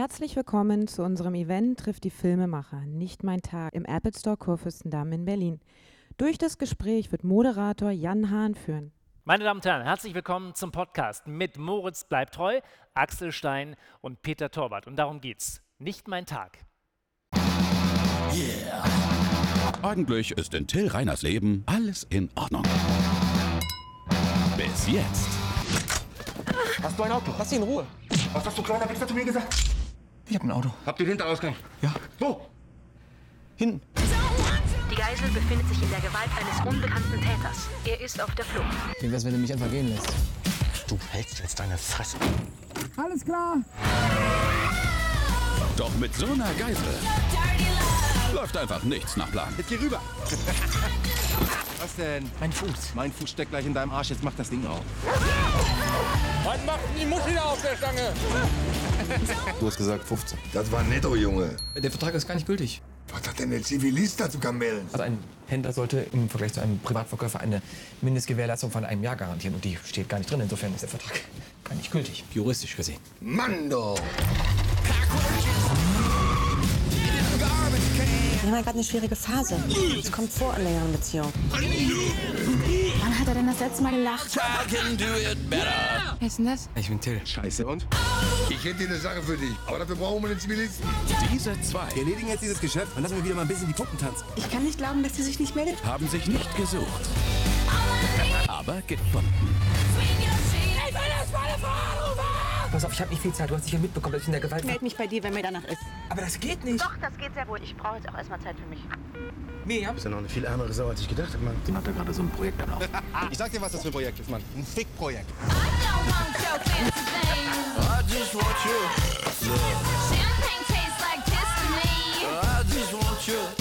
Herzlich willkommen zu unserem Event Trifft die Filmemacher, nicht mein Tag im Apple Store Kurfürstendamm in Berlin. Durch das Gespräch wird Moderator Jan Hahn führen. Meine Damen und Herren, herzlich willkommen zum Podcast mit Moritz bleibt treu, Axel Stein und Peter Torwart. Und darum geht's. Nicht mein Tag. Eigentlich ist in Till Reiners Leben alles in Ordnung. Bis jetzt. Hast du ein Auto? Lass sie in Ruhe. Was hast du kleiner Wichser zu mir gesagt? Ich hab ein Auto. Habt ihr den Hinterausgang? Ja. Wo? Hinten. Die Geisel befindet sich in der Gewalt eines unbekannten Täters. Er ist auf der Flucht. Wie wär's, wenn du mich einfach gehen lässt? Du hältst jetzt deine Fresse. Alles klar. Doch mit so einer Geisel läuft einfach nichts nach Plan. Jetzt geh rüber. Was denn? Mein Fuß. Mein Fuß steckt gleich in deinem Arsch. Jetzt mach das Ding auf. Was macht die Mutti da auf der Stange? Du hast gesagt 15. Das war netto, Junge. Der Vertrag ist gar nicht gültig. Was hat denn der Zivilist dazu kamellen? Also ein Händler sollte im Vergleich zu einem Privatverkäufer eine Mindestgewährleistung von einem Jahr garantieren. Und die steht gar nicht drin. Insofern ist der Vertrag gar nicht gültig. Juristisch gesehen. Mann doch! Wir haben ja gerade eine schwierige Phase. Es kommt vor in längeren Beziehungen. Hat er denn das letzte Mal gelacht? Wer ist denn das? Ich bin Till. Scheiße. Und? Ich hätte eine Sache für dich. Aber dafür brauchen wir einen Zivilisten. Diese zwei Wir erledigen jetzt dieses Geschäft und lassen wir wieder mal ein bisschen die Puppen tanzen. Ich kann nicht glauben, dass sie sich nicht meldet. haben sich nicht gesucht, aber gefunden. Pass auf, ich habe nicht viel Zeit. Du hast sicher mitbekommen, dass ich in der Gewalt war. Meld mich bei dir, wenn mir danach ist. Aber das geht nicht. Doch, das geht sehr wohl. Ich brauche jetzt auch erstmal Zeit für mich. Miriam? ist ja noch eine viel ärmere Sau, als ich gedacht habe, Mann. Die hat da gerade so ein Projekt am Laufen. Ich sag dir, was das für ein Projekt ist, Mann. Ein Fick-Projekt. Ja, haltet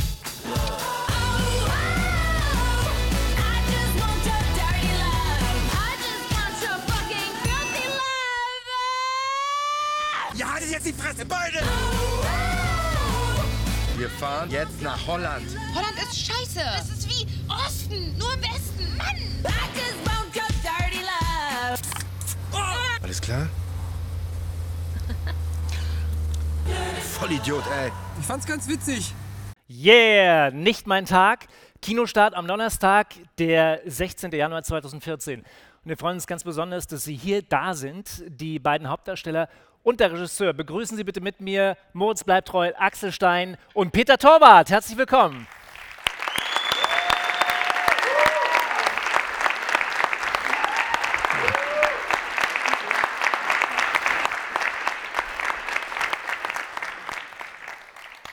jetzt die Fresse, beide! Wir fahren jetzt nach Holland. Holland ist scheiße. Es ist wie Osten, nur im Westen. Mann! Alles klar? Vollidiot, ey. Ich fand's ganz witzig. Yeah, nicht mein Tag. Kinostart am Donnerstag, der 16. Januar 2014. Und wir freuen uns ganz besonders, dass Sie hier da sind, die beiden Hauptdarsteller und der Regisseur. Begrüßen Sie bitte mit mir Moritz bleibt treu, Axel Stein und Peter Torwart. Herzlich willkommen.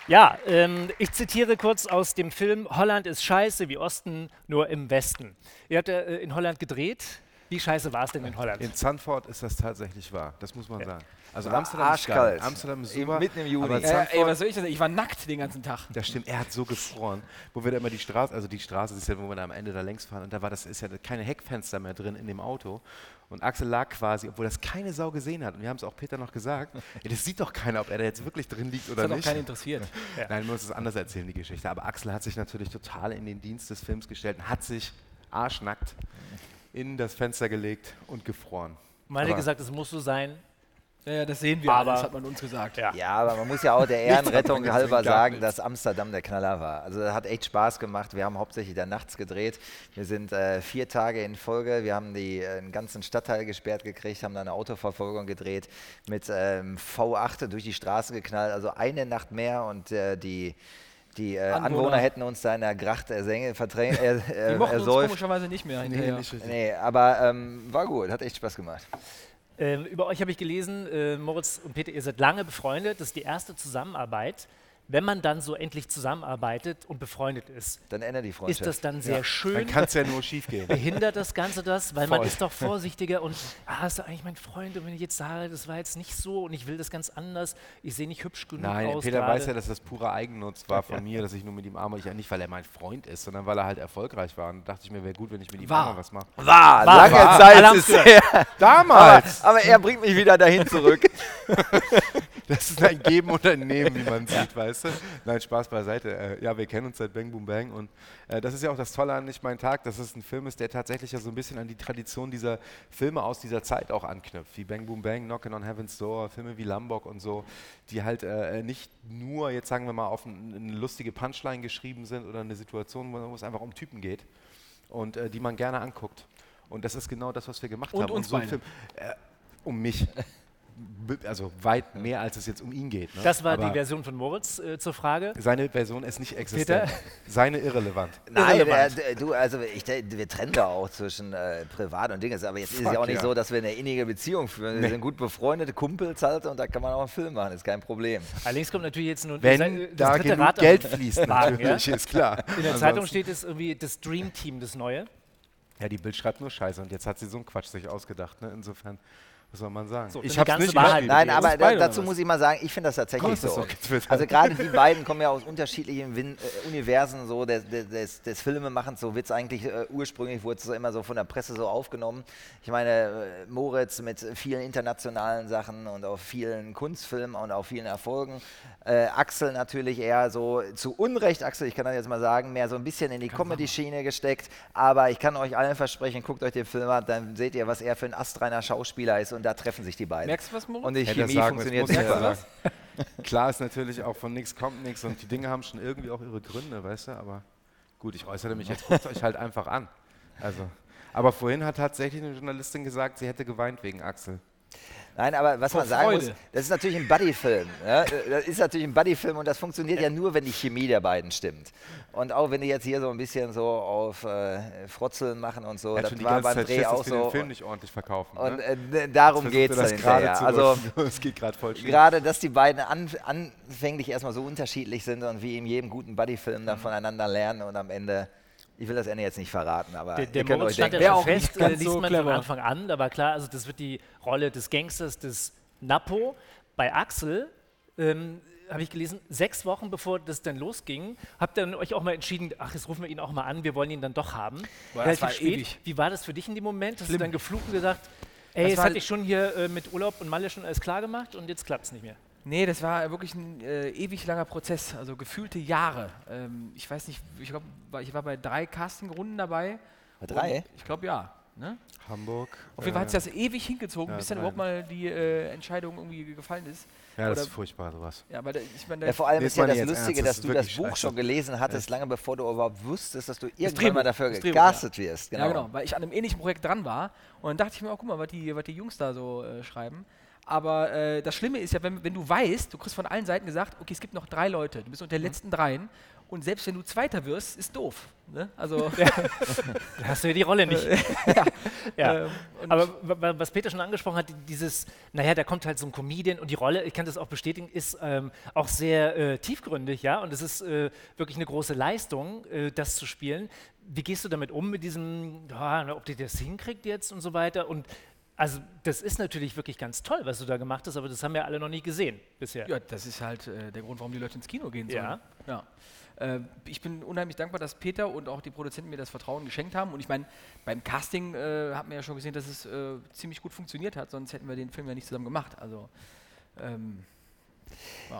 Ja, ähm, ich zitiere kurz aus dem Film Holland ist scheiße wie Osten, nur im Westen. Ihr habt ja äh, in Holland gedreht. Wie scheiße war es denn in Holland? In Zandvoort ist das tatsächlich wahr. Das muss man sagen. Also war Amsterdam ist geil. arschkalt. Amsterdam ist super. mitten im. Aber Äh, ey, was soll ich das? Ich war nackt den ganzen Tag. das stimmt, er hat so gefroren. Wo wir da immer die Straße, also die Straße ist ja, wo wir da am Ende da längs fahren und da war das ist ja keine Heckfenster mehr drin in dem Auto. Und Axel lag quasi, obwohl das keine Sau gesehen hat. Und wir haben es auch Peter noch gesagt. Ja, das sieht doch keiner, ob er da jetzt wirklich drin liegt oder Das hat auch nicht. keinen interessiert. Nein, wir müssen es anders erzählen, die Geschichte. Aber Axel hat sich natürlich total in den Dienst des Films gestellt und hat sich arschnackt in das Fenster gelegt und gefroren. Meine Aber- gesagt, es muss so sein. Ja, ja, das sehen wir. Aber- das hat man uns gesagt. Ja. Ja, aber man muss ja auch der Ehrenrettung halber sagen, dass Amsterdam der Knaller war. Also das hat echt Spaß gemacht. Wir haben hauptsächlich da nachts gedreht. Wir sind äh, vier Tage in Folge. Wir haben die, äh, einen ganzen Stadtteil gesperrt gekriegt, haben da eine Autoverfolgung gedreht, mit ähm, V8 durch die Straße geknallt. Also eine Nacht mehr und äh, die, die äh, Anwohner. Anwohner. hätten uns da in der Gracht ersenge, verdrängt, äh, Die äh, mochten uns ersäuft. komischerweise nicht mehr hinterher. nicht richtig. Nee, aber ähm, war gut, hat echt Spaß gemacht. Ähm, über euch habe ich gelesen, äh, Moritz und Peter, ihr seid lange befreundet. Das ist die erste Zusammenarbeit. Wenn man dann so endlich zusammenarbeitet und befreundet ist, Dann ändert die Freundschaft. ist das dann sehr Dann schön. kann es ja nur schief gehen. Behindert das Ganze das? Weil man Voll. ist doch vorsichtiger und, ah, ist eigentlich mein Freund und wenn ich jetzt sage, das war jetzt nicht so und ich will das ganz anders, ich sehe nicht hübsch genug Nein, aus Peter gerade. weiß ja, dass das purer Eigennutz war von mir, dass ich nur mit ihm arbeite. Ja, nicht, weil er mein Freund ist, sondern weil er halt erfolgreich war. Und da dachte ich mir, wäre gut, wenn ich mit ihm War. was mache. War, War, lange war. Zeit haben's ist her. Damals! Aber, aber er bringt mich wieder dahin zurück. Das ist ein Geben und ein Nehmen, wie man sieht, weißt du? Nein, Spaß beiseite. Äh, ja, wir kennen uns seit Bang Boom Bang und äh, das ist ja auch das Tolle an Nicht mein Tag, dass es ein Film ist, der tatsächlich ja so ein bisschen an die Tradition dieser Filme aus dieser Zeit auch anknüpft, wie Bang Boom Bang, Knockin' on Heaven's Door, Filme wie Lombok und so, die halt äh, nicht nur, jetzt sagen wir mal, auf ein, eine lustige Punchline geschrieben sind oder eine Situation, wo es einfach um Typen geht und äh, die man gerne anguckt. Und das ist genau das, was wir gemacht Und haben. uns so ein. Film, äh, um mich. Also weit mehr, als es jetzt um ihn geht. Ne? Das war Aber die Version von Moritz äh, zur Frage. Seine Version ist nicht existent. Peter? Seine irrelevant. Nein, Irrelevant. äh, du, also ich, wir trennen da auch zwischen äh, Privat und Dinges, aber jetzt ist es Fuck, ja auch nicht ja. so, dass wir eine innige Beziehung führen. Nee. Wir sind gut befreundete Kumpels halt und da kann man auch einen Film machen, ist kein Problem. Allerdings kommt natürlich jetzt nur Wenn das da dritte genug Rad am Geld fließt, natürlich, ist klar. In der Zeitung Ansonsten- steht es irgendwie das Dream Team, das Neue. Ja, die Bild schreibt nur Scheiße und jetzt hat sie so einen Quatsch sich ausgedacht. Ne? Insofern, was soll man sagen? So, ich ganze nicht Wahrheit. Nein, aber da, beide, dazu muss ich mal sagen, ich finde das tatsächlich das so. getwittert? Also gerade die beiden kommen ja aus unterschiedlichen Win äh, Universen so des, des- des, des Filmemachens. So wird es eigentlich äh, ursprünglich, wurde es so immer so von der Presse so aufgenommen. Ich meine, äh, Moritz mit vielen internationalen Sachen und auch vielen Kunstfilmen und auch vielen Erfolgen. Äh, Axel natürlich eher so zu Unrecht, Axel, ich kann das jetzt mal sagen, mehr so ein bisschen in die Comedy-Schiene gesteckt. Aber ich kann euch allen versprechen, guckt euch den Film an, dann seht ihr, was er für ein astreiner Schauspieler ist und da treffen sich die beiden. Merkst du was, Moritz? Und die Hätte Chemie sagen, funktioniert er super. Klar ist natürlich auch von nichts kommt nichts und die Dinge haben schon irgendwie auch ihre Gründe, weißt du, aber gut, ich äußere mich jetzt, guckt euch halt einfach an. Also, aber vorhin hat tatsächlich eine Journalistin gesagt, sie hätte geweint wegen Axel. Nein, aber was Vor man sagen muss, Freude. das ist natürlich ein Buddy-Film. Ja? Das ist natürlich ein Buddy-Film und das funktioniert ja nur, wenn die Chemie der beiden stimmt. Und auch wenn die jetzt hier so ein bisschen so auf äh, Frotzeln machen und so, hat das war beim Zeit Dreh Schiss, auch wir den so. Film nicht ordentlich verkaufen. Und ne? äh, d- darum geht es dann gerade Also es geht gerade voll schief. gerade, dass die beiden an, anfänglich erstmal so unterschiedlich sind und wie in jedem guten Buddy-Film dann voneinander lernen und am Ende, ich will das Ende jetzt nicht verraten, aber Der, der ihr könnt stand ja auch fest, nicht ganz äh, liest so man clever. von Anfang an, da war klar, also das wird die Rolle des Gangsters, des Napo. Bei Axel ähm, habe ich gelesen, sechs Wochen bevor das dann losging, habt ihr dann euch auch mal entschieden, ach, jetzt rufen wir ihn auch mal an, wir wollen ihn dann doch haben. Boah, das war spät. ewig. Wie war das für dich in dem Moment? Hast Schlimm. du dann geflucht und gesagt, ey, Das jetzt war- hatte ich schon hier äh, mit Urlaub und Malle schon alles klar gemacht und jetzt klappt es nicht mehr. Nee, das war wirklich ein äh, ewig langer Prozess, also gefühlte Jahre. Ähm, ich weiß nicht, ich glaube, ich war bei drei Castingrunden dabei. Bei drei? Ich glaube ja. Ne? Hamburg. Auf jeden Fall hat äh, sich das ewig hingezogen, ja, bis dann überhaupt mal die äh, Entscheidung irgendwie gefallen ist. Ja, das Oder- ist furchtbar, sowas. Ja, aber da, ich meine, Ja, vor allem ist ja das das Lustige, ernst, das dass ist du das Buch scheiße. schon gelesen hattest, lange bevor du überhaupt wusstest, dass du irgendwann mal dafür das gecastet wirst. Ja, genau, weil ich an einem ähnlichen Projekt dran war. Und dann dachte ich mir, oh, guck mal, was die, was die Jungs da so äh, schreiben. Aber äh, das Schlimme ist ja, wenn, wenn du weißt, du kriegst von allen Seiten gesagt, okay, es gibt noch drei Leute, du bist unter den letzten dreien. Und selbst wenn du Zweiter wirst, ist doof. Ne? Also, Da hast du ja die Rolle nicht. ja. Ja. Ähm, Aber wa- wa- was Peter schon angesprochen hat, dieses, naja, da kommt halt so ein Comedian und die Rolle, ich kann das auch bestätigen, ist ähm, auch sehr äh, tiefgründig, ja, und es ist äh, wirklich eine große Leistung, äh, das zu spielen. Wie gehst du damit um, mit diesem, ja, ob die das hinkriegt jetzt und so weiter? Und also, das ist natürlich wirklich ganz toll, was du da gemacht hast, aber das haben wir alle noch nie gesehen bisher. Ja, das ist halt äh, der Grund, warum die Leute ins Kino gehen sollen. Ja. ja. Äh, ich bin unheimlich dankbar, dass Peter und auch die Produzenten mir das Vertrauen geschenkt haben. Und ich meine, beim Casting äh, hat man ja schon gesehen, dass es äh, ziemlich gut funktioniert hat, sonst hätten wir den Film ja nicht zusammen gemacht. Also, ähm,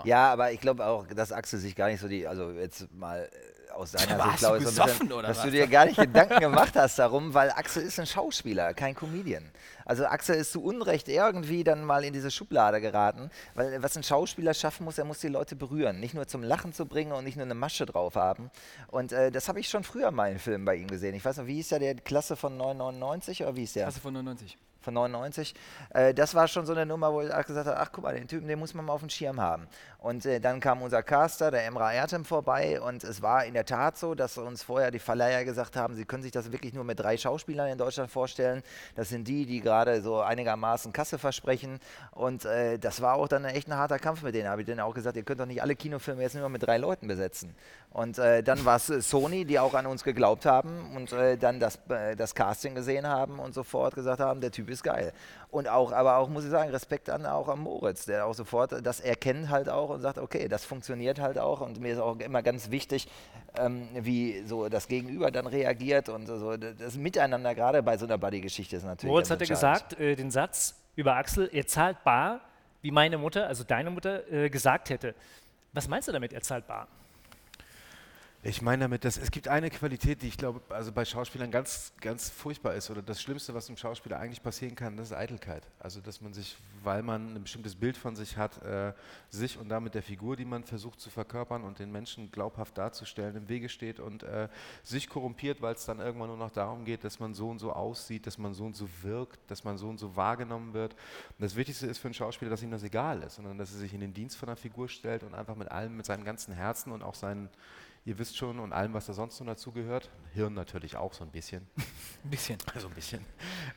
Ja, aber ich glaube auch, dass Axel sich gar nicht so die, also jetzt mal äh, aus seiner Sicht, glaube ich, so ein bisschen, dass was? du dir gar nicht Gedanken gemacht hast darum, weil Axel ist ein Schauspieler, kein Comedian. Also Axel ist zu Unrecht irgendwie dann mal in diese Schublade geraten, weil was ein Schauspieler schaffen muss, er muss die Leute berühren, nicht nur zum Lachen zu bringen und nicht nur eine Masche drauf haben. Und äh, das habe ich schon früher mal in Filmen bei ihm gesehen. Ich weiß noch, wie hieß der, der Klasse von 999 oder wie hieß der? Klasse von 99. von 99. Äh, das war schon so eine Nummer, wo ich gesagt habe, ach guck mal, den Typen, den muss man mal auf dem Schirm haben. Und äh, dann kam unser Caster, der Emra Ertem, vorbei und es war in der Tat so, dass uns vorher die Verleiher gesagt haben, sie können sich das wirklich nur mit drei Schauspielern in Deutschland vorstellen. Das sind die, die gerade so einigermaßen Kasse versprechen. Und äh, das war auch dann echt ein harter Kampf mit denen. Habe ich denen auch gesagt, ihr könnt doch nicht alle Kinofilme jetzt nur mit drei Leuten besetzen. Und äh, dann war es äh, Sony, die auch an uns geglaubt haben und äh, dann das, äh, das Casting gesehen haben und sofort gesagt haben, der Typ ist geil. Und auch, aber auch, muss ich sagen, Respekt an auch an Moritz, der auch sofort das erkennt halt auch und sagt, okay, das funktioniert halt auch. Und mir ist auch immer ganz wichtig, ähm, wie so das Gegenüber dann reagiert und so das Miteinander, gerade bei so einer Buddy-Geschichte ist natürlich. Moritz ganz hat ja entscheidend. gesagt, äh, den Satz über Axel, er zahlt bar, wie meine Mutter, also deine Mutter, äh, gesagt hätte. Was meinst du damit, er zahlt bar? Ich meine damit, dass es gibt eine Qualität, die ich glaube, also bei Schauspielern ganz, ganz furchtbar ist oder das Schlimmste, was einem Schauspieler eigentlich passieren kann, das ist Eitelkeit. Also dass man sich, weil man ein bestimmtes Bild von sich hat, äh, sich und damit der Figur, die man versucht zu verkörpern und den Menschen glaubhaft darzustellen, im Wege steht und äh, sich korrumpiert, weil es dann irgendwann nur noch darum geht, dass man so und so aussieht, dass man so und so wirkt, dass man so und so wahrgenommen wird. Und das Wichtigste ist für einen Schauspieler, dass ihm das egal ist, sondern dass er sich in den Dienst von einer Figur stellt und einfach mit allem, mit seinem ganzen Herzen und auch seinen ihr wisst schon, und allem, was da sonst noch dazugehört. Hirn natürlich auch so ein bisschen. ein bisschen. Also ein bisschen.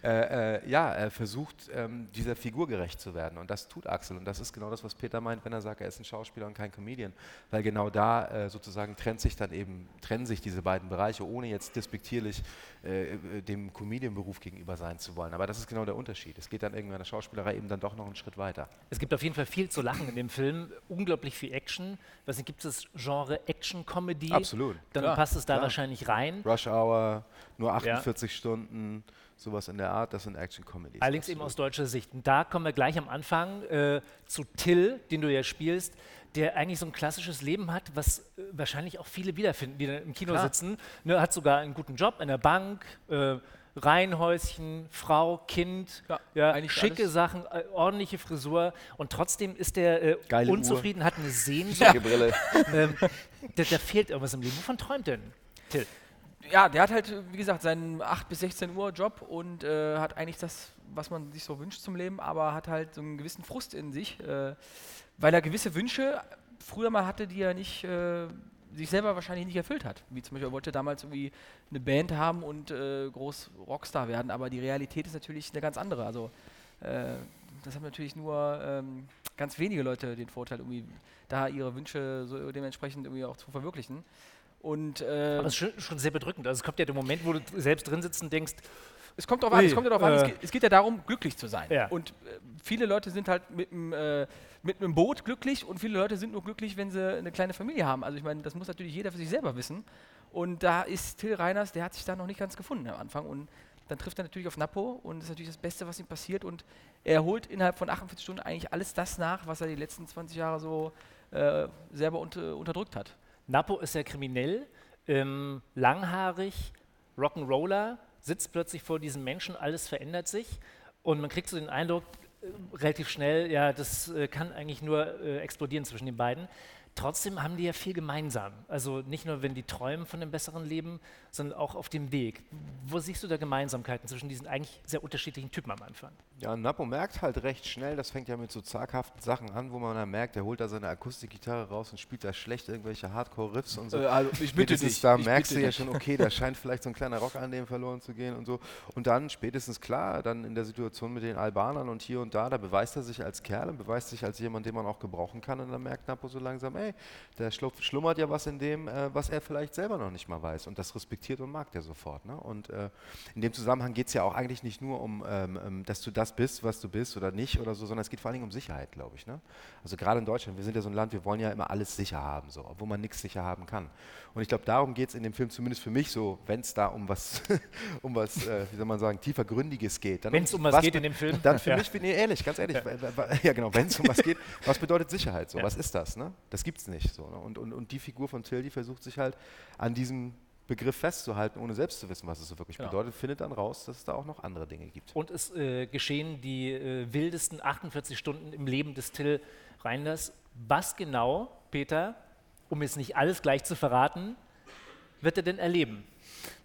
Äh, äh, ja, er versucht, ähm, dieser Figur gerecht zu werden. Und das tut Axel. Und das ist genau das, was Peter meint, wenn er sagt, er ist ein Schauspieler und kein Comedian. Weil genau da äh, sozusagen trennt sich dann eben, trennen sich diese beiden Bereiche, ohne jetzt despektierlich äh, äh, dem Comedian-Beruf gegenüber sein zu wollen. Aber das ist genau der Unterschied. Es geht dann irgendwann in der Schauspielerei eben dann doch noch einen Schritt weiter. Es gibt auf jeden Fall viel zu lachen in dem Film, unglaublich viel Action. Was gibt es das Genre Action-Comedy? Absolut. Dann Klar, passt es da klar. wahrscheinlich rein. Rush Hour, nur 48 Stunden, sowas in der Art, das sind Action-Comedies. Allerdings eben aus deutscher Sicht. Und da kommen wir gleich am Anfang äh, zu Till, den du ja spielst, der eigentlich so ein klassisches Leben hat, was äh, wahrscheinlich auch viele wiederfinden, die dann im Kino Klar. sitzen. Ne, hat sogar einen guten Job in der Bank, äh, Reihenhäuschen, Frau, Kind, ja, eigentlich schicke alles. Sachen, äh, ordentliche Frisur und trotzdem ist der äh, unzufrieden, hat eine Sehnsucht. Schicke Brille. ähm, da, da fehlt irgendwas im Leben. Wovon träumt denn Till? ja, der hat halt, wie gesagt, seinen 8 bis 16 Uhr Job und äh, hat eigentlich das, was man sich so wünscht zum Leben, aber hat halt so einen gewissen Frust in sich, äh, weil er gewisse Wünsche früher mal hatte, die er nicht äh, sich selber wahrscheinlich nicht erfüllt hat. Wie zum Beispiel, er wollte damals irgendwie eine Band haben und äh, groß Rockstar werden, aber die Realität ist natürlich eine ganz andere. Also äh, das haben natürlich nur ähm, ganz wenige Leute den Vorteil, irgendwie da ihre Wünsche so dementsprechend irgendwie auch zu verwirklichen. Und, äh, Aber es ist schon, schon sehr bedrückend. Also es kommt ja der Moment, wo du selbst drin sitzt und denkst, es kommt darauf an, es kommt darauf an, es äh, geht, es geht ja darum, glücklich zu sein. Ja. Und äh, viele Leute sind halt mit einem äh, mit einem Boot glücklich und viele Leute sind nur glücklich, wenn sie eine kleine Familie haben. Also ich meine, das muss natürlich jeder für sich selber wissen. Und da ist Till Reiners, der hat sich da noch nicht ganz gefunden am Anfang. Und dann trifft er natürlich auf Napo und das ist natürlich das Beste, was ihm passiert. Und er holt innerhalb von 48 Stunden eigentlich alles das nach, was er die letzten 20 Jahre so äh, selber unter, unterdrückt hat. Napo ist ja kriminell, ähm, langhaarig, Rock'n'Roller, sitzt plötzlich vor diesem Menschen, alles verändert sich und man kriegt so den Eindruck, relativ schnell, ja, das äh, kann eigentlich nur äh, explodieren zwischen den beiden. Trotzdem haben die ja viel gemeinsam. Also nicht nur, wenn die träumen von einem besseren Leben, sondern auch auf dem Weg. Wo siehst du da Gemeinsamkeiten zwischen diesen eigentlich sehr unterschiedlichen Typen am Anfang? Ja, Napo merkt halt recht schnell, das fängt ja mit so zaghaften Sachen an, wo man dann merkt, er holt da seine Akustikgitarre raus und spielt da schlecht irgendwelche Hardcore-Riffs und so. Äh, also, ich bitte Spätestens dich, Da ich merkst du ja schon, okay, da scheint vielleicht so ein kleiner Rock an dem verloren zu gehen und so. Und dann spätestens klar, dann in der Situation mit den Albanern und hier und da, da beweist er sich als Kerl und beweist sich als jemand, den man auch gebrauchen kann. Und dann merkt Napo so langsam, ey, da schlu- schlummert ja was in dem, äh, was er vielleicht selber noch nicht mal weiß. Und das respektiert und mag der sofort. Ne? Und äh, in dem Zusammenhang geht es ja auch eigentlich nicht nur um, ähm, ähm, dass du das bist, was du bist oder nicht oder so, sondern es geht vor allen Dingen um Sicherheit, glaube ich. Ne? Also gerade in Deutschland, wir sind ja so ein Land, wir wollen ja immer alles sicher haben, so, obwohl man nichts sicher haben kann. Und ich glaube, darum geht es in dem Film zumindest für mich so, wenn es da um was, um was, äh, wie soll man sagen, tiefergründiges geht. Dann Wenn's um was geht in dem Film. Dann für Ja. mich, bin ich ehrlich, ganz ehrlich, wa- ja genau, wenn es um was geht, was bedeutet Sicherheit? So, Ja. was ist das? Ne? Das gibt es nicht. So, ne? und, und, und die Figur von Till, die versucht sich halt an diesem Begriff festzuhalten, ohne selbst zu wissen, was es so wirklich Genau. bedeutet, findet dann raus, dass es da auch noch andere Dinge gibt. Und es äh, geschehen die äh, wildesten 48 Stunden im Leben des Till Reinders. Was genau, Peter, um jetzt nicht alles gleich zu verraten, wird er denn erleben?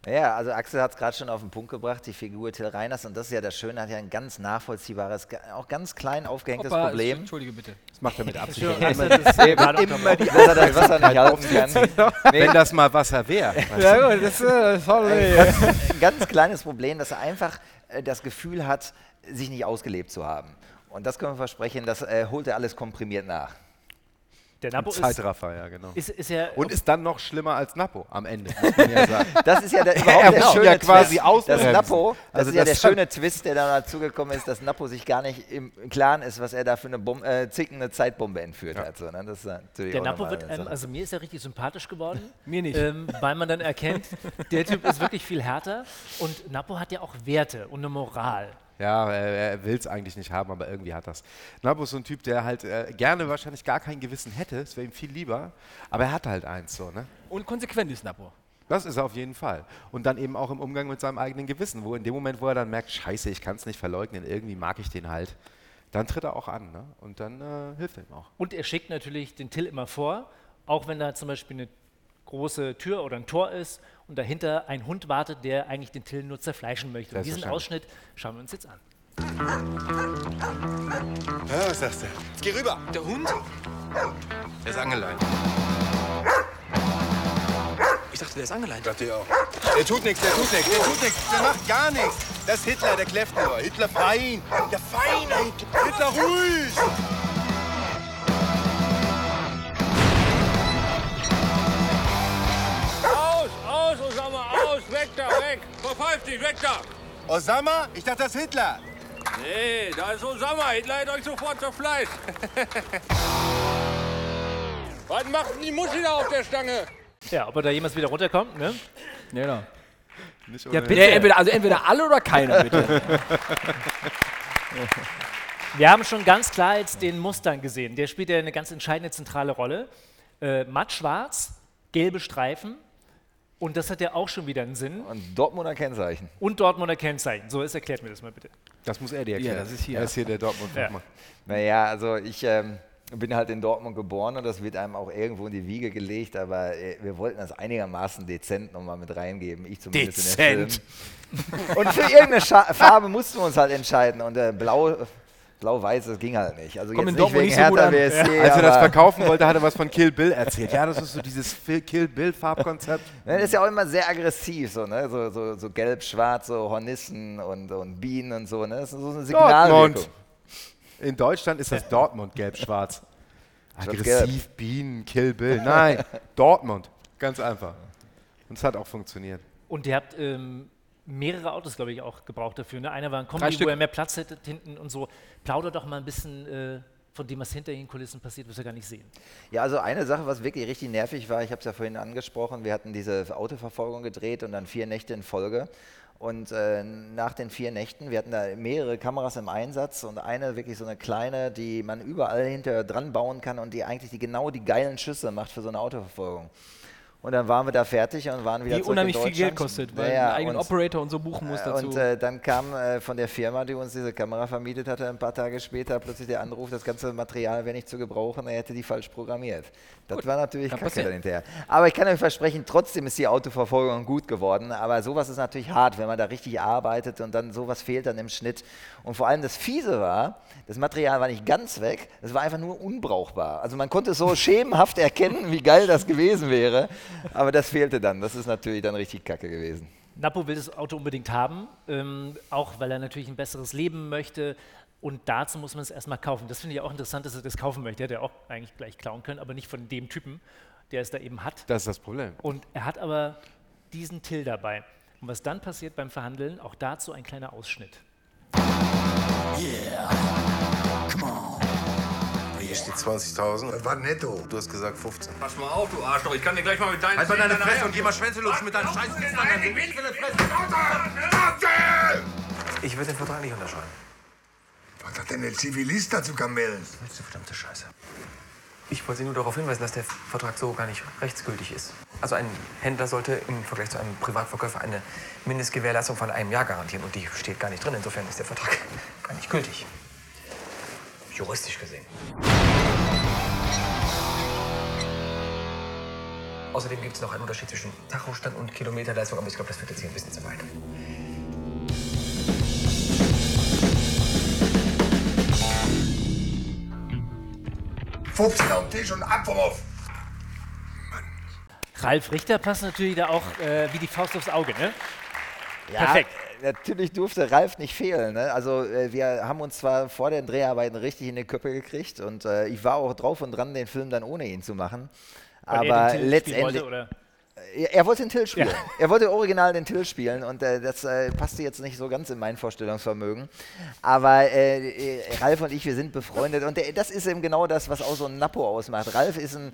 Ja, also Axel hat es gerade schon auf den Punkt gebracht, die Figur Till Reiners. Und das ist ja das Schöne, hat ja ein ganz nachvollziehbares, auch ganz klein aufgehängtes Hoppa, Problem. Entschuldige bitte. Das macht er mit Absicht. Immer- das ist immer unterbrochen. die, dass er das Wasser nicht halten kann. Wenn das mal Wasser wäre. Ja gut, das ist sorry. ein ganz kleines Problem, dass er einfach äh, das Gefühl hat, sich nicht ausgelebt zu haben. Und das können wir versprechen, das äh, holt er alles komprimiert nach. Der Napo ist, Zeitraffer, ja, genau. ist, ist ja Und ist dann noch schlimmer als Napo am Ende, muss man ja sagen. Das ist ja der, Er überhaupt der schöne ja quasi Twist. Das Napo, das Also ist ja das der schöne Twist, der da dazugekommen ist, dass Napo sich gar nicht im Klaren ist, was er da für eine Bom äh, zickende Zeitbombe entführt hat. So, ne? Das ist natürlich Der Napo wird Sache. also mir ist er richtig sympathisch geworden. Mir nicht. Ähm, weil man dann erkennt, der Typ ist wirklich viel härter. Und Napo hat ja auch Werte und eine Moral. Ja, er, er will es eigentlich nicht haben, aber irgendwie hat das. Napo ist so ein Typ, der halt äh, gerne wahrscheinlich gar kein Gewissen hätte. Es wäre ihm viel lieber. Aber er hat halt eins so, ne? Und konsequent ist Napo. Das ist er auf jeden Fall. Und dann eben auch im Umgang mit seinem eigenen Gewissen, wo in dem Moment, wo er dann merkt, scheiße, ich kann es nicht verleugnen, irgendwie mag ich den halt, dann tritt er auch an ne? und dann äh, hilft er ihm auch. Und er schickt natürlich den Till immer vor, auch wenn da zum Beispiel eine große Tür oder ein Tor ist und dahinter ein Hund wartet, der eigentlich den Till nur zerfleischen möchte. Und diesen Ausschnitt schauen wir uns jetzt an. Ja, was sagst du? Jetzt geh rüber. Der Hund? Der ist angeleint. Ich dachte, der ist angeleint. Dachte ich auch. Der tut nichts, der tut nichts, der tut nichts, der macht gar nichts. Das ist Hitler, der kläfft nur. Hitler fein. Der feine Hitler. Hitler ruhig. Weg. Verpfeift dich, weg da. Osama? Ich dachte, das ist Hitler. Nee, da ist Osama. Hitler hält euch sofort zerfleischt. Was macht denn die Muschi da auf der Stange? Ja, ob er da jemals wieder runterkommt, ne? Ja, Nicht Ja, bitte. entweder, also entweder alle oder keiner, bitte. Wir haben schon ganz klar jetzt den Mustang gesehen. Der spielt ja eine ganz entscheidende zentrale Rolle. Äh, matt schwarz, gelbe Streifen. Und das hat ja auch schon wieder einen Sinn. Und Dortmunder Kennzeichen. Und Dortmunder Kennzeichen. So, jetzt erklärt mir das mal bitte. Das muss er dir erklären. Ja, das ist hier. Er ist hier der dortmund Ja. Naja, also ich ähm, bin halt in Dortmund geboren und das wird einem auch irgendwo in die Wiege gelegt, aber äh, wir wollten das einigermaßen dezent nochmal mit reingeben. Ich zumindest in den Dezent. Film. Und für irgendeine Scha Farbe mussten wir uns halt entscheiden und äh, blau, blau-weiß, das ging halt nicht. Also Kommt jetzt in nicht wegen nicht so Hertha. BSC, Als er das verkaufen wollte, hat er was von Kill Bill erzählt. Ja, das ist so dieses Kill Bill-Farbkonzept. Ne, das ist ja auch immer sehr aggressiv, so, ne? so, so, so gelb, schwarz, so Hornissen und, und Bienen und so. Ne? Das ist so eine Signalwirkung. Dortmund. In Deutschland ist das Dortmund gelb-schwarz. Aggressiv, Bienen, Kill Bill. Nein, Dortmund. Ganz einfach. Und es hat auch funktioniert. Und ihr habt ähm, mehrere Autos, glaube ich, auch gebraucht dafür. Ne? Einer war ein Kombi, wo er mehr Platz hätte hinten und so. Plauder doch mal ein bisschen äh, von dem, was hinter den Kulissen passiert, was wir gar nicht sehen. Ja, also eine Sache, was wirklich richtig nervig war, ich habe es ja vorhin angesprochen, wir hatten diese Autoverfolgung gedreht und dann vier Nächte in Folge. Und äh, nach den vier Nächten, wir hatten da mehrere Kameras im Einsatz und eine wirklich so eine kleine, die man überall hinter dran bauen kann und die eigentlich die, genau die geilen Schüsse macht für so eine Autoverfolgung. Und dann waren wir da fertig und waren wieder Die zurück unheimlich in viel Geld Deutschland. kostet, weil Ja, ja, einen eigenen Operator und so buchen muss äh, dazu. Und äh, dann kam äh, von der Firma, die uns diese Kamera vermietet hatte, ein paar Tage später plötzlich der Anruf, das ganze Material wäre nicht zu gebrauchen, er hätte die falsch programmiert. Das war natürlich kacke passieren. dann hinterher. Aber ich kann euch versprechen, trotzdem ist die Autoverfolgung gut geworden. Aber sowas ist natürlich hart, wenn man da richtig arbeitet und dann sowas fehlt dann im Schnitt. Und vor allem das Fiese war, das Material war nicht ganz weg, es war einfach nur unbrauchbar. Also man konnte so schemenhaft erkennen, wie geil das gewesen wäre, aber das fehlte dann. Das ist natürlich dann richtig kacke gewesen. Napo will das Auto unbedingt haben, ähm, auch weil er natürlich ein besseres Leben möchte. Und dazu muss man es erstmal kaufen. Das finde ich auch interessant, dass er das kaufen möchte. Hätte er auch eigentlich gleich klauen können, aber nicht von dem Typen, der es da eben hat. Das ist das Problem. Und er hat aber diesen Till dabei. Und was dann passiert beim Verhandeln, auch dazu ein kleiner Ausschnitt. Hier steht 20.000. Das war netto. Du hast gesagt 15. Pass mal auf, du Arschloch. Ich kann dir gleich mal mit deinen Halt mal deine Fresse und geh mal schwänzelos mit deinen scheiß Ich würde den Vertrag nicht unterschreiben. Was hat denn der Zivilist dazu Kamellen? Das ist verdammte Scheiße. Ich wollte Sie nur darauf hinweisen, dass der Vertrag so gar nicht rechtsgültig ist. Also ein Händler sollte im Vergleich zu einem Privatverkäufer eine Mindestgewährleistung von einem Jahr garantieren. Und die steht gar nicht drin. Insofern ist der Vertrag gar nicht gültig. Juristisch gesehen. Außerdem gibt es noch einen Unterschied zwischen Tachostand und Kilometerleistung, aber ich glaube, das führt jetzt hier ein bisschen zu weit. Fupsen auf den Tisch und Abwurf. Ralf Richter passt natürlich da auch äh, wie die Faust aufs Auge, ne? Ja, Perfekt. Äh, Natürlich durfte Ralf nicht fehlen. Ne? Also äh, wir haben uns zwar vor den Dreharbeiten richtig in die Köpfe gekriegt und äh, ich war auch drauf und dran, den Film dann ohne ihn zu machen. Weil er aber den letztendlich. wollte, oder? Er, wollte den Till spielen. Ja. Er wollte original den Till spielen und äh, das äh, passte jetzt nicht so ganz in mein Vorstellungsvermögen. Aber äh, äh, Ralf und ich, wir sind befreundet und äh, das ist eben genau das, was auch so ein Napo ausmacht. Ralf ist ein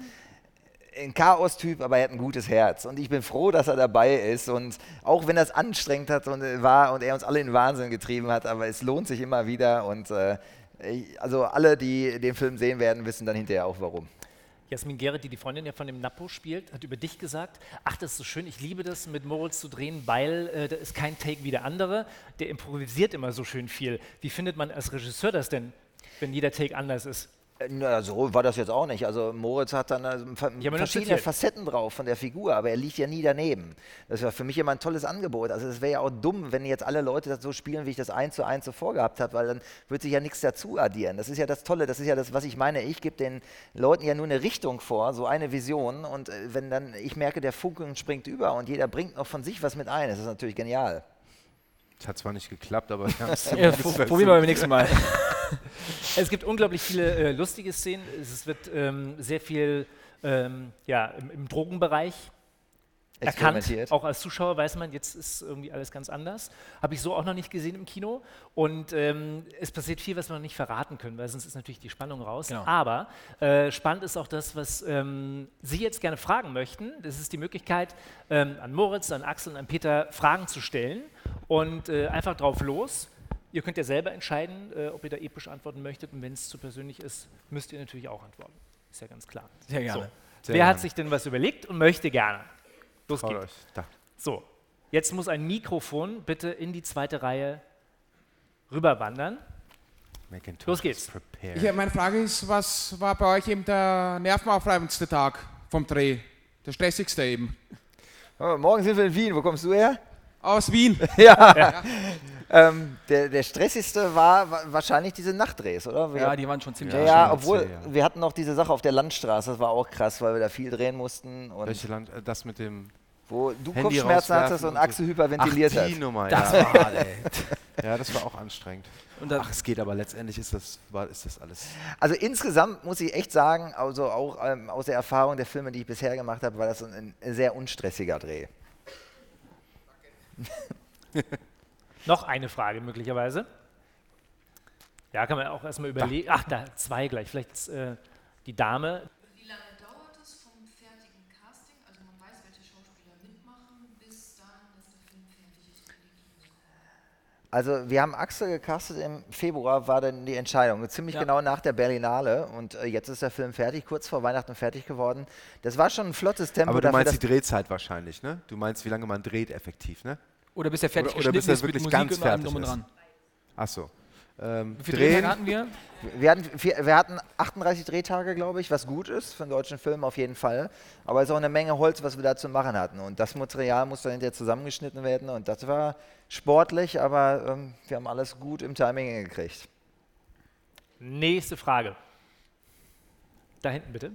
ein Chaos-Typ, aber er hat ein gutes Herz. Und ich bin froh, dass er dabei ist. Und auch wenn das anstrengend hat und äh, war und er uns alle in Wahnsinn getrieben hat, aber es lohnt sich immer wieder. Und äh, also alle, die den Film sehen werden, wissen dann hinterher auch warum. Jasmin Gerrit, die die Freundin ja von dem Napo spielt, hat über dich gesagt, ach, das ist so schön, ich liebe das, mit Moritz zu drehen, weil äh, da ist kein Take wie der andere, der improvisiert immer so schön viel. Wie findet man als Regisseur das denn, wenn jeder Take anders ist? Na, so war das jetzt auch nicht. Also Moritz hat dann also Ja, verschiedene. Facetten drauf von der Figur, aber er liegt ja nie daneben. Das war für mich immer ein tolles Angebot. Also es wäre ja auch dumm, wenn jetzt alle Leute das so spielen, wie ich das eins zu eins so vorgehabt habe, weil dann wird sich ja nichts dazu addieren. Das ist ja das Tolle, das ist ja das, was ich meine. Ich gebe den Leuten ja nur eine Richtung vor, so eine Vision und äh, wenn dann ich merke, der Funken springt über und jeder bringt noch von sich was mit ein, das ist natürlich genial. Das hat zwar nicht geklappt, aber wir haben es Ja, pro- probieren wir beim nächsten Mal. es gibt unglaublich viele äh, lustige Szenen. Es wird ähm, sehr viel ähm, ja, im, im Drogenbereich erkannt. Auch als Zuschauer weiß man, jetzt ist irgendwie alles ganz anders. Habe ich so auch noch nicht gesehen im Kino. Und ähm, es passiert viel, was wir noch nicht verraten können, weil sonst ist natürlich die Spannung raus. Genau. Aber äh, spannend ist auch das, was ähm, Sie jetzt gerne fragen möchten. Das ist die Möglichkeit, ähm, an Moritz, an Axel und an Peter Fragen zu stellen und äh, einfach drauf los. Ihr könnt ja selber entscheiden, äh, ob ihr da episch antworten möchtet. Und wenn es zu persönlich ist, müsst ihr natürlich auch antworten. Ist ja ganz klar. Sehr gerne. So. Sehr Wer hat gerne. sich denn was überlegt und möchte gerne? Los Traut geht's. euch. Da. So, jetzt muss ein Mikrofon bitte in die zweite Reihe rüberwandern. Macintosh Los geht's. Ja, meine Frage ist, was war bei euch eben der nervenaufreibendste Tag vom Dreh? Der stressigste eben. Oh, morgen sind wir in Wien. Wo kommst du her? Aus Wien. ja. Ähm, der, der stressigste war wa- wahrscheinlich diese Nachtdrehs, oder? Wir- Ja, die waren schon ziemlich Ja, ja anstrengend, obwohl ja. wir hatten noch diese Sache auf der Landstraße, das war auch krass, weil wir da viel drehen mussten. Und Welche Land, äh, das mit dem wo du Handy Kopfschmerzen rauswerfen hattest und und Axel so. hyperventiliert Ach, die Nummer, Das ja. war hart, ey. ja, das war auch anstrengend. Und dann- Ach, es geht aber letztendlich ist das, war, ist das alles. Also insgesamt muss ich echt sagen, also auch ähm, aus der Erfahrung der Filme, die ich bisher gemacht habe, war das ein, ein sehr unstressiger Dreh. Noch eine Frage möglicherweise. Ja, kann man auch erstmal überlegen. Ach, da zwei gleich. Vielleicht äh, die Dame. Wie lange dauert es vom fertigen Casting, also man weiß, welche Schauspieler mitmachen, bis dahin, dass der Film fertig ist? Also wir haben Axel gecastet im Februar, war dann die Entscheidung, ziemlich Ja. genau nach der Berlinale und äh, jetzt ist der Film fertig, kurz vor Weihnachten fertig geworden. Das war schon ein flottes Tempo. Aber du dafür, meinst die Drehzeit wahrscheinlich, ne? Du meinst, wie lange man dreht effektiv, ne? Oder bis er fertig oder, oder bis er ist mit wirklich Musik ganz fertig drum ist. dran. Ach so. Ähm, Wie viele drehen, Drehtage hatten wir? Wir hatten, vier, wir hatten 38 Drehtage, glaube ich, was gut ist für einen deutschen Film auf jeden Fall. Aber es ist auch eine Menge Holz, was wir da zu machen hatten. Und das Material muss dann hinterher zusammengeschnitten werden. Und das war sportlich, aber ähm, wir haben alles gut im Timing hingekriegt. Nächste Frage. Da hinten bitte.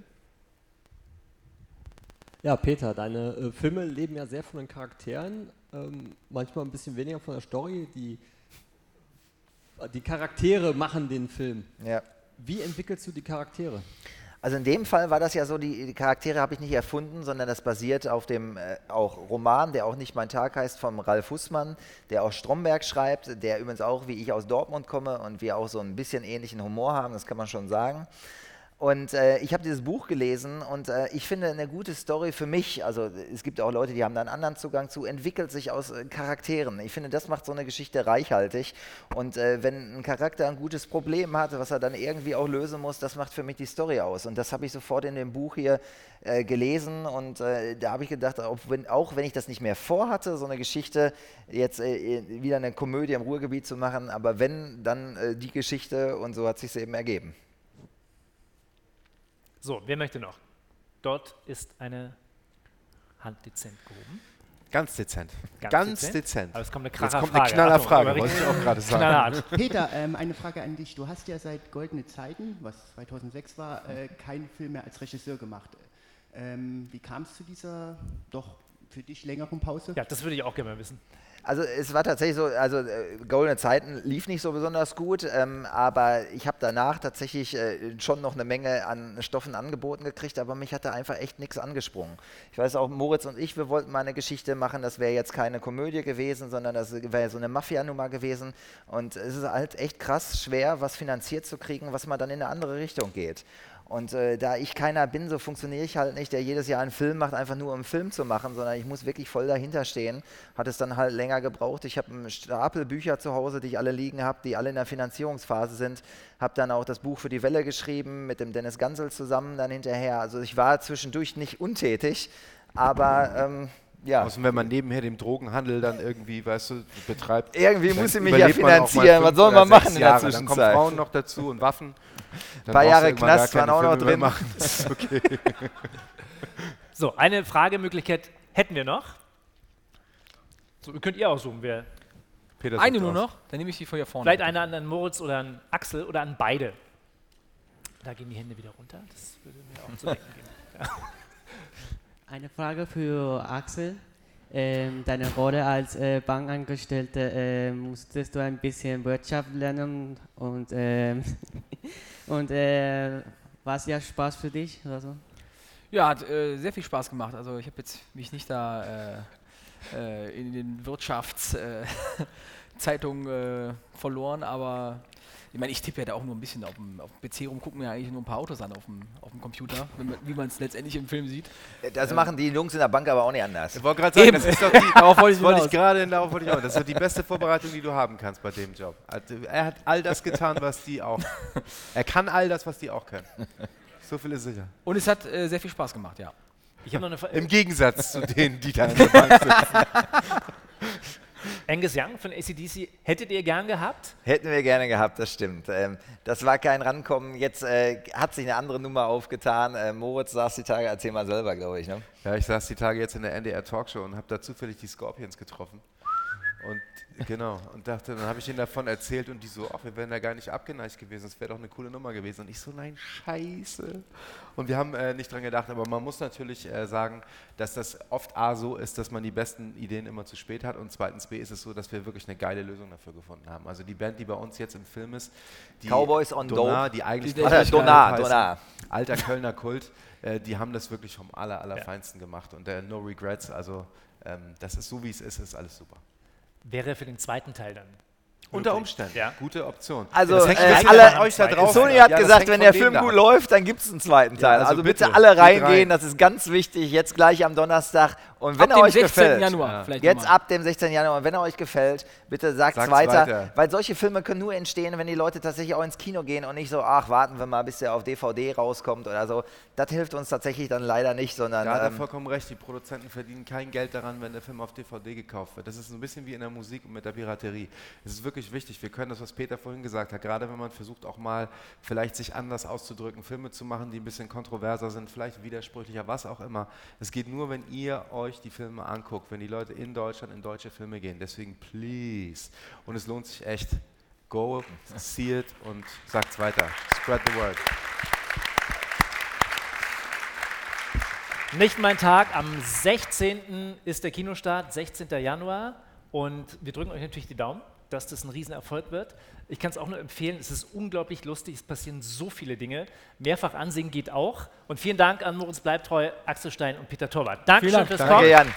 Ja, Peter, deine äh, Filme leben ja sehr von den Charakteren, ähm, manchmal ein bisschen weniger von der Story. Die, die Charaktere machen den Film. Ja. Wie entwickelst du die Charaktere? Also in dem Fall war das ja so, die, die Charaktere habe ich nicht erfunden, sondern das basiert auf dem äh, auch Roman, der auch nicht mein Tag heißt, vom Ralf Hussmann, der aus Stromberg schreibt, der übrigens auch, wie ich aus Dortmund komme und wir auch so ein bisschen ähnlichen Humor haben, das kann man schon sagen. Und äh, ich habe dieses Buch gelesen und äh, ich finde eine gute Story für mich, also es gibt auch Leute, die haben da einen anderen Zugang zu, entwickelt sich aus äh, Charakteren. Ich finde, das macht so eine Geschichte reichhaltig. Und äh, wenn ein Charakter ein gutes Problem hat, was er dann irgendwie auch lösen muss, das macht für mich die Story aus. Und das habe ich sofort in dem Buch hier äh, gelesen und äh, da habe ich gedacht, auch wenn, auch wenn ich das nicht mehr vorhatte, so eine Geschichte jetzt wieder eine Komödie im Ruhrgebiet zu machen, aber wenn, dann die Geschichte und so hat sich eben ergeben. So, wer möchte noch? Dort ist eine Hand dezent gehoben. Ganz dezent. Ganz Ganz, dezent. dezent. Aber es kommt eine Jetzt kracher kommt eine Frage. knaller Achtung, Frage, wollte ich auch gerade sagen. Peter, ähm, eine Frage an dich. Du hast ja seit Goldene Zeiten, was 2006 war, äh, keinen Film mehr als Regisseur gemacht. Ähm, wie kam es zu dieser doch für dich längeren Pause? Ja, das würde ich auch gerne mal wissen. Also es war tatsächlich so, also äh, Goldene Zeiten lief nicht so besonders gut, ähm, aber ich habe danach tatsächlich äh, schon noch eine Menge an Stoffen angeboten gekriegt, aber mich hat da einfach echt nichts angesprungen. Ich weiß auch, Moritz und ich, wir wollten mal eine Geschichte machen, das wäre jetzt keine Komödie gewesen, sondern das wäre so eine Mafia-Nummer gewesen und es ist halt echt krass schwer, was finanziert zu kriegen, was mal dann in eine andere Richtung geht. Und äh, da ich keiner bin, so funktioniere ich halt nicht, der jedes Jahr einen Film macht, einfach nur um einen Film zu machen, sondern ich muss wirklich voll dahinter stehen. Hat es dann halt länger gebraucht. Ich habe einen Stapel Bücher zu Hause, die ich alle liegen habe, die alle in der Finanzierungsphase sind. Habe dann auch das Buch für die Welle geschrieben, mit dem Dennis Gansel zusammen dann hinterher. Also ich war zwischendurch nicht untätig, aber ähm, ja. Außer wenn man nebenher dem Drogenhandel dann irgendwie, weißt du, betreibt. Irgendwie muss ich mich ja finanzieren. Was soll man machen in der Jahre. Dann kommen Zwischenzeit? Frauen noch dazu und Waffen. Dann Paar Jahre Knast waren auch noch drin. Okay. So, eine Fragemöglichkeit hätten wir noch. So, könnt ihr aussuchen, wer. Peter Eine nur aus. noch, dann nehme ich die von hier vorne. Vielleicht eine an, an Moritz oder an Axel oder an beide. Da gehen die Hände wieder runter. Das würde mir auch zu denken geben. Ja. Eine Frage für Axel. Ähm, deine Rolle als äh, Bankangestellter, äh, musstest du ein bisschen Wirtschaft lernen und, ähm, und äh, war es ja Spaß für dich oder so? Ja, hat äh, sehr viel Spaß gemacht. Also ich habe jetzt mich nicht da äh, äh, in den Wirtschaftszeitungen äh, verloren, aber ich meine, ich tippe ja da auch nur ein bisschen auf dem, auf dem PC rum, gucken mir eigentlich nur ein paar Autos an auf dem, auf dem Computer, wenn man, wie man es letztendlich im Film sieht. Das Ähm, machen die Jungs in der Bank aber auch nicht anders. Ich wollte gerade sagen, Eben. das ist doch die, Darauf wollte ich das wollte ich gerade, darauf wollte ich auch. Das ist doch die beste Vorbereitung, die du haben kannst bei dem Job. Also, Er hat all das getan, was die auch. Er kann all das, was die auch können. So viel ist sicher. Und es hat äh, sehr viel Spaß gemacht, ja. Ich habe noch eine Fra Im Gegensatz zu denen, die da in der Bank sitzen. Angus Young von ACDC hättet ihr gern gehabt? Hätten wir gerne gehabt, das stimmt. Ähm, das war kein Rankommen. Jetzt äh, hat sich eine andere Nummer aufgetan. Äh, Moritz saß die Tage, erzähl mal selber, glaube ich. Ne? Ja, ich saß die Tage jetzt in der NDR Talkshow und habe da zufällig die Scorpions getroffen. Und genau, und dachte, dann habe ich ihnen davon erzählt und die so, ach, wir wären da gar nicht abgeneigt gewesen, das wäre doch eine coole Nummer gewesen. Und ich so, nein, scheiße. Und wir haben äh, nicht dran gedacht, aber man muss natürlich äh, sagen, dass das oft A so ist, dass man die besten Ideen immer zu spät hat und zweitens B ist es so, dass wir wirklich eine geile Lösung dafür gefunden haben. Also die Band, die bei uns jetzt im Film ist, die Cowboys on Donar, die eigentlich Die- Ach, Donar, Donar. alter Kölner Kult, äh, die haben das wirklich vom aller, allerfeinsten gemacht und der No Regrets, also ähm, das ist so wie es ist, ist alles super. Wäre für den zweiten Teil dann. Unter. Umständen. Ja. Gute Option. Also äh, alle, euch da draußen. Sony hat Ja, gesagt, wenn der Film gut läuft, dann gibt es einen zweiten Ja, Teil. also also, bitte, bitte, alle reingehen, rein. das ist ganz wichtig. Jetzt gleich am Donnerstag. Und wenn Ab er dem euch 16. gefällt, Januar Ja. vielleicht jetzt nochmal. ab dem 16. Januar, und wenn er euch gefällt, bitte sagt Sagt's weiter, weiter. weil solche Filme können nur entstehen, wenn die Leute tatsächlich auch ins Kino gehen und nicht so, ach, warten wir mal, bis der auf DVD rauskommt oder so. Das hilft uns tatsächlich dann leider nicht, sondern Da hat er ähm, vollkommen recht, die Produzenten verdienen kein Geld daran, wenn der Film auf DVD gekauft wird. Das ist so ein bisschen wie in der Musik und mit der Piraterie. Es ist wirklich wichtig, wir können das, was Peter vorhin gesagt hat, gerade wenn man versucht auch mal vielleicht sich anders auszudrücken, Filme zu machen, die ein bisschen kontroverser sind, vielleicht widersprüchlicher, was auch immer. Es geht nur, wenn ihr euch die Filme anguckt, wenn die Leute in Deutschland in deutsche Filme gehen. Deswegen please. Und es lohnt sich echt. Go, see it und sagt's weiter. Spread the word. Nicht mein Tag. Am 16. ist der Kinostart, 16. Januar. Und wir drücken euch natürlich die Daumen, dass das ein Riesenerfolg wird. Ich kann es auch nur empfehlen. Es ist unglaublich lustig. Es passieren so viele Dinge. Mehrfach ansehen geht auch. Und vielen Dank an Moritz Bleibtreu, Axel Stein und Peter Torwart. Dankeschön Dank. fürs Danke, Kommen. Jan.